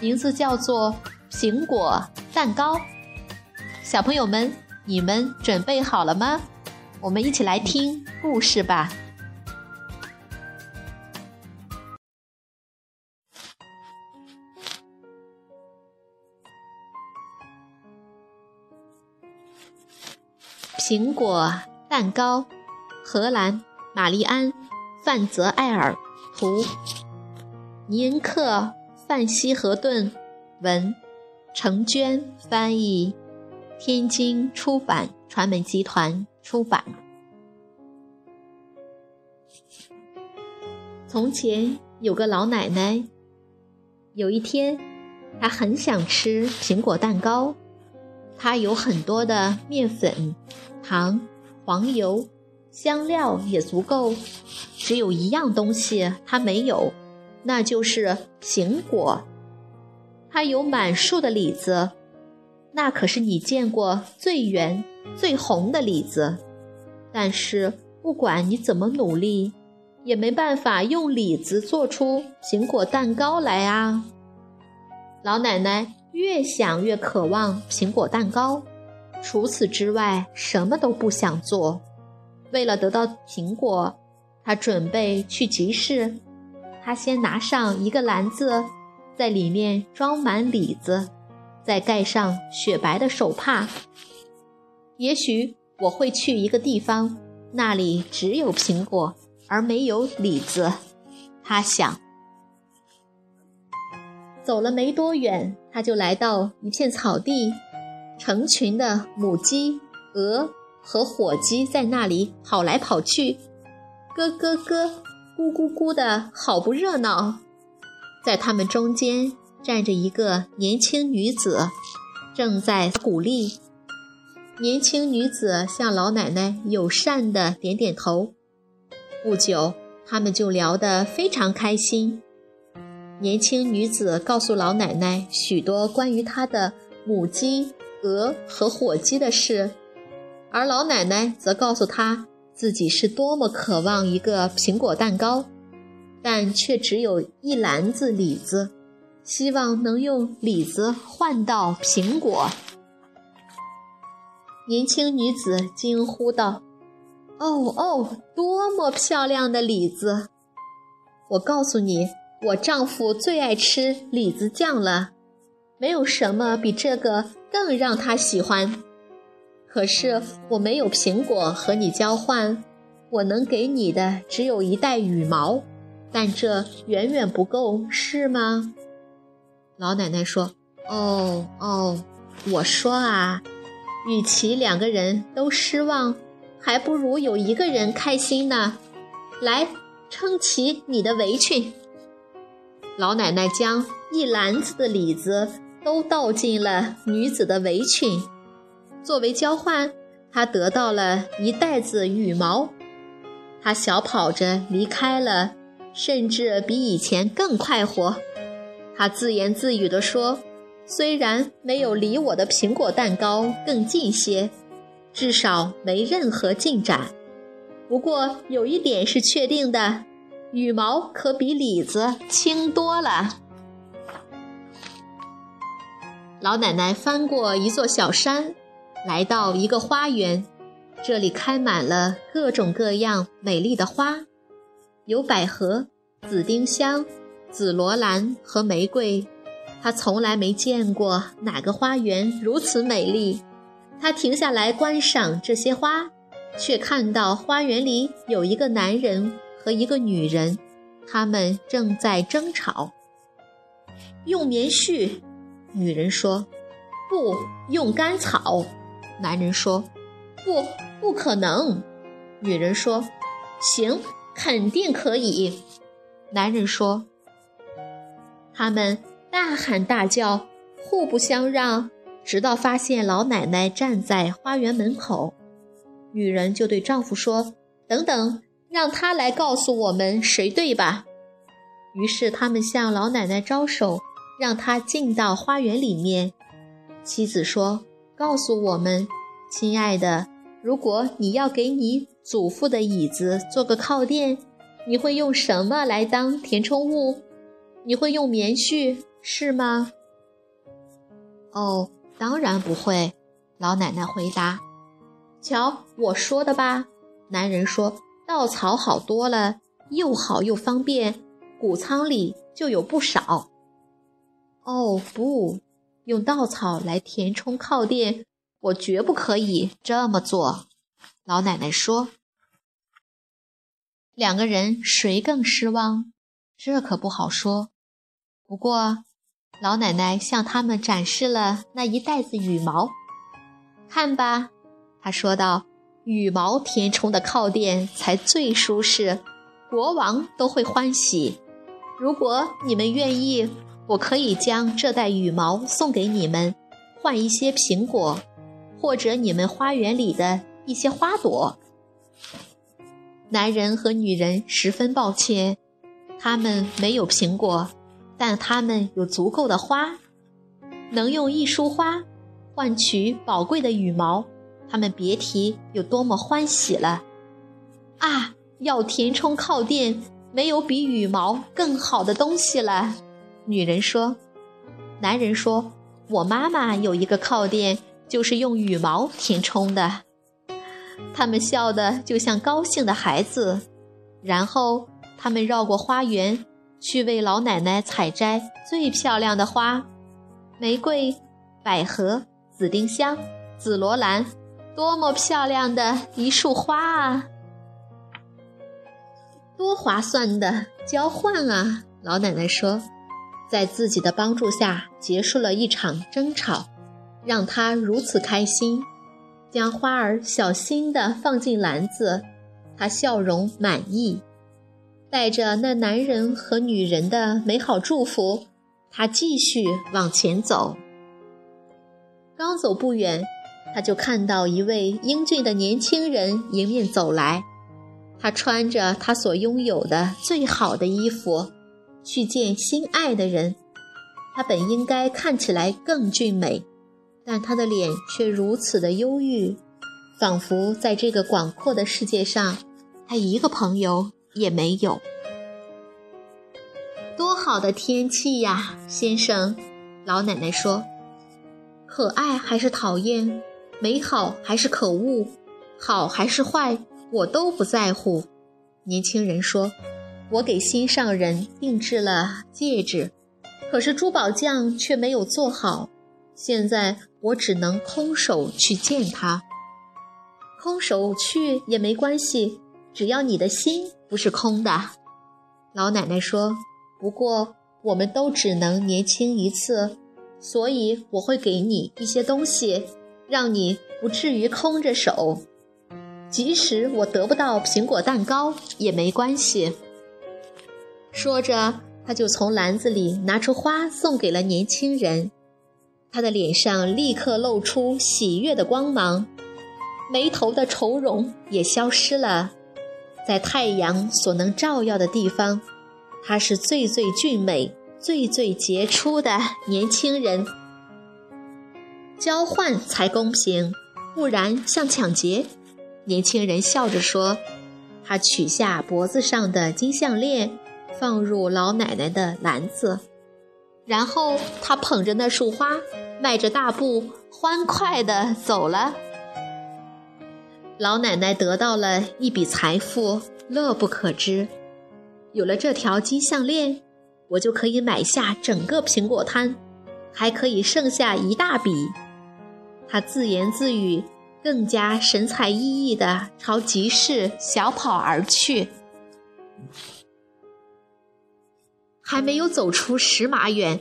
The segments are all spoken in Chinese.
名字叫做《苹果蛋糕》。小朋友们，你们准备好了吗？我们一起来听故事吧。苹果蛋糕，荷兰，玛丽安。范泽埃尔图，尼恩克范西河顿文，程娟翻译，天津出版传媒集团出版。从前有个老奶奶，有一天，她很想吃苹果蛋糕。她有很多的面粉、糖、黄油。香料也足够，只有一样东西她没有，那就是苹果。它有满树的李子，那可是你见过最圆、最红的李子。但是不管你怎么努力，也没办法用李子做出苹果蛋糕来啊！老奶奶越想越渴望苹果蛋糕，除此之外什么都不想做。为了得到苹果，他准备去集市。他先拿上一个篮子，在里面装满李子，再盖上雪白的手帕。也许我会去一个地方，那里只有苹果而没有李子。他想。走了没多远，他就来到一片草地，成群的母鸡、鹅。和火鸡在那里跑来跑去，咯咯咯，咕咕咕的好不热闹。在他们中间站着一个年轻女子，正在鼓励。年轻女子向老奶奶友善的点点头。不久，他们就聊得非常开心。年轻女子告诉老奶奶许多关于她的母鸡、鹅和火鸡的事。而老奶奶则告诉她自己是多么渴望一个苹果蛋糕，但却只有一篮子李子，希望能用李子换到苹果。年轻女子惊呼道：“哦哦，多么漂亮的李子！我告诉你，我丈夫最爱吃李子酱了，没有什么比这个更让他喜欢。”可是我没有苹果和你交换，我能给你的只有一袋羽毛，但这远远不够，是吗？老奶奶说：“哦哦，我说啊，与其两个人都失望，还不如有一个人开心呢。来，撑起你的围裙。”老奶奶将一篮子的李子都倒进了女子的围裙。作为交换，他得到了一袋子羽毛。他小跑着离开了，甚至比以前更快活。他自言自语地说：“虽然没有离我的苹果蛋糕更近些，至少没任何进展。不过有一点是确定的，羽毛可比李子轻多了。”老奶奶翻过一座小山。来到一个花园，这里开满了各种各样美丽的花，有百合、紫丁香、紫罗兰和玫瑰。他从来没见过哪个花园如此美丽。他停下来观赏这些花，却看到花园里有一个男人和一个女人，他们正在争吵。用棉絮，女人说；不用干草。男人说：“不，不可能。”女人说：“行，肯定可以。”男人说：“他们大喊大叫，互不相让，直到发现老奶奶站在花园门口，女人就对丈夫说：“等等，让她来告诉我们谁对吧。”于是他们向老奶奶招手，让她进到花园里面。妻子说：“告诉我们，亲爱的，如果你要给你祖父的椅子做个靠垫，你会用什么来当填充物？你会用棉絮，是吗？”“哦，当然不会。”老奶奶回答。“瞧我说的吧。”男人说，“稻草好多了，又好又方便，谷仓里就有不少。”“哦，不。”用稻草来填充靠垫，我绝不可以这么做。”老奶奶说。两个人谁更失望？这可不好说。不过，老奶奶向他们展示了那一袋子羽毛。看吧，她说道：“羽毛填充的靠垫才最舒适，国王都会欢喜。如果你们愿意。”我可以将这袋羽毛送给你们，换一些苹果，或者你们花园里的一些花朵。男人和女人十分抱歉，他们没有苹果，但他们有足够的花，能用一束花换取宝贵的羽毛，他们别提有多么欢喜了。啊，要填充靠垫，没有比羽毛更好的东西了。女人说：“男人说，我妈妈有一个靠垫，就是用羽毛填充的。”他们笑得就像高兴的孩子。然后他们绕过花园，去为老奶奶采摘最漂亮的花：玫瑰、百合、紫丁香、紫罗兰，多么漂亮的一束花啊！多划算的交换啊！老奶奶说。在自己的帮助下结束了一场争吵，让他如此开心。将花儿小心地放进篮子，他笑容满意，带着那男人和女人的美好祝福，他继续往前走。刚走不远，他就看到一位英俊的年轻人迎面走来，他穿着他所拥有的最好的衣服。去见心爱的人，他本应该看起来更俊美，但他的脸却如此的忧郁，仿佛在这个广阔的世界上，他一个朋友也没有。多好的天气呀，先生！老奶奶说：“可爱还是讨厌，美好还是可恶，好还是坏，我都不在乎。”年轻人说。我给心上人定制了戒指，可是珠宝匠却没有做好。现在我只能空手去见他。空手去也没关系，只要你的心不是空的。老奶奶说：“不过我们都只能年轻一次，所以我会给你一些东西，让你不至于空着手。即使我得不到苹果蛋糕也没关系。”说着，他就从篮子里拿出花送给了年轻人。他的脸上立刻露出喜悦的光芒，眉头的愁容也消失了。在太阳所能照耀的地方，他是最最俊美、最最杰出的年轻人。交换才公平，不然像抢劫。年轻人笑着说：“他取下脖子上的金项链。”放入老奶奶的篮子，然后他捧着那束花，迈着大步，欢快地走了。老奶奶得到了一笔财富，乐不可支。有了这条金项链，我就可以买下整个苹果摊，还可以剩下一大笔。他自言自语，更加神采奕奕地朝集市小跑而去。还没有走出十码远，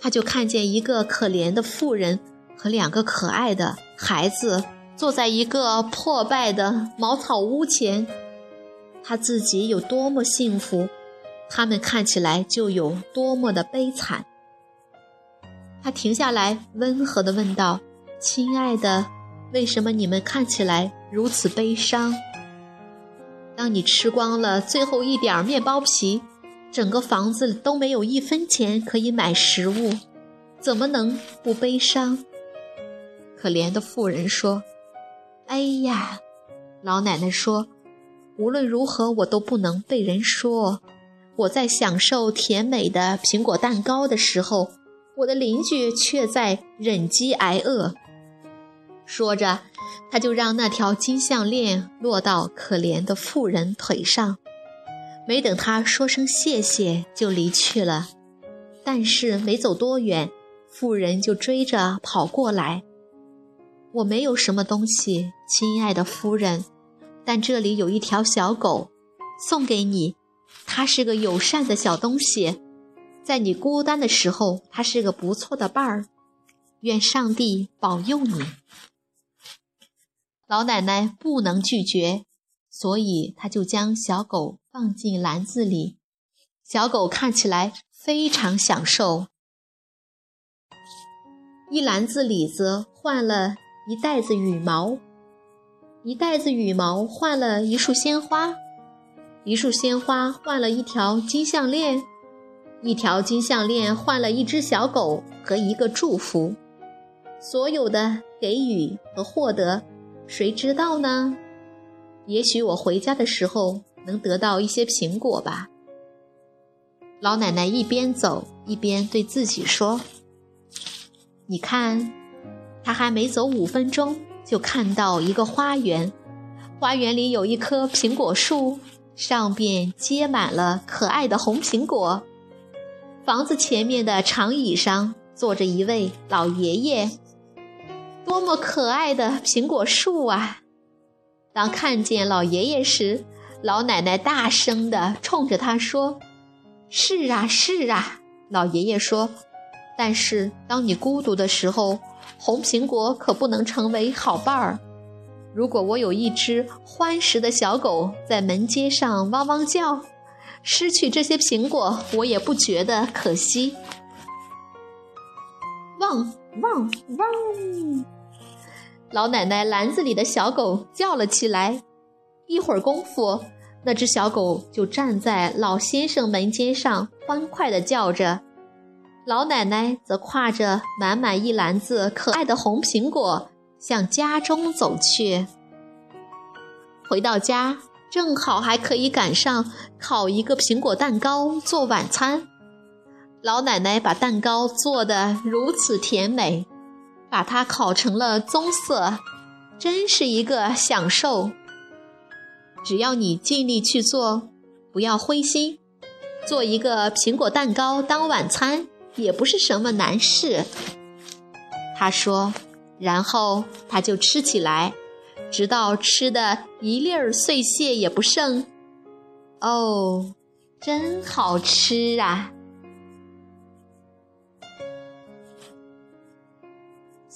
他就看见一个可怜的妇人和两个可爱的孩子坐在一个破败的茅草屋前。他自己有多么幸福，他们看起来就有多么的悲惨。他停下来，温和地问道：“亲爱的，为什么你们看起来如此悲伤？当你吃光了最后一点面包皮，整个房子都没有一分钱可以买食物，怎么能不悲伤？”可怜的妇人说：“哎呀！”老奶奶说：“无论如何，我都不能被人说我在享受甜美的苹果蛋糕的时候，我的邻居却在忍饥挨饿。”说着，他就让那条金项链落到可怜的妇人腿上，没等他说声谢谢，就离去了。但是没走多远，妇人就追着跑过来。我没有什么东西，亲爱的夫人，但这里有一条小狗，送给你。它是个友善的小东西，在你孤单的时候，它是个不错的伴儿。愿上帝保佑你。老奶奶不能拒绝，所以他就将小狗放进篮子里。小狗看起来非常享受。一篮子李子换了。一袋子羽毛，一袋子羽毛换了一束鲜花，一束鲜花换了一条金项链，一条金项链换了一只小狗和一个祝福。所有的给予和获得，谁知道呢？也许我回家的时候能得到一些苹果吧。老奶奶一边走一边对自己说：“你看。”他还没走五分钟，就看到一个花园，花园里有一棵苹果树，上边结满了可爱的红苹果。房子前面的长椅上坐着一位老爷爷，多么可爱的苹果树啊！当看见老爷爷时，老奶奶大声地冲着他说：“是啊，是啊。”老爷爷说：“但是当你孤独的时候。”红苹果可不能成为好伴儿。如果我有一只欢实的小狗在门街上汪汪叫，失去这些苹果，我也不觉得可惜。汪汪汪！老奶奶篮子里的小狗叫了起来。一会儿功夫，那只小狗就站在老先生门尖上，欢快地叫着。老奶奶则挎着满满一篮子可爱的红苹果向家中走去。回到家，正好还可以赶上烤一个苹果蛋糕做晚餐。老奶奶把蛋糕做得如此甜美，把它烤成了棕色，真是一个享受。只要你尽力去做，不要灰心，做一个苹果蛋糕当晚餐。也不是什么难事，他说，然后他就吃起来，直到吃的一粒儿碎屑也不剩。哦，真好吃啊！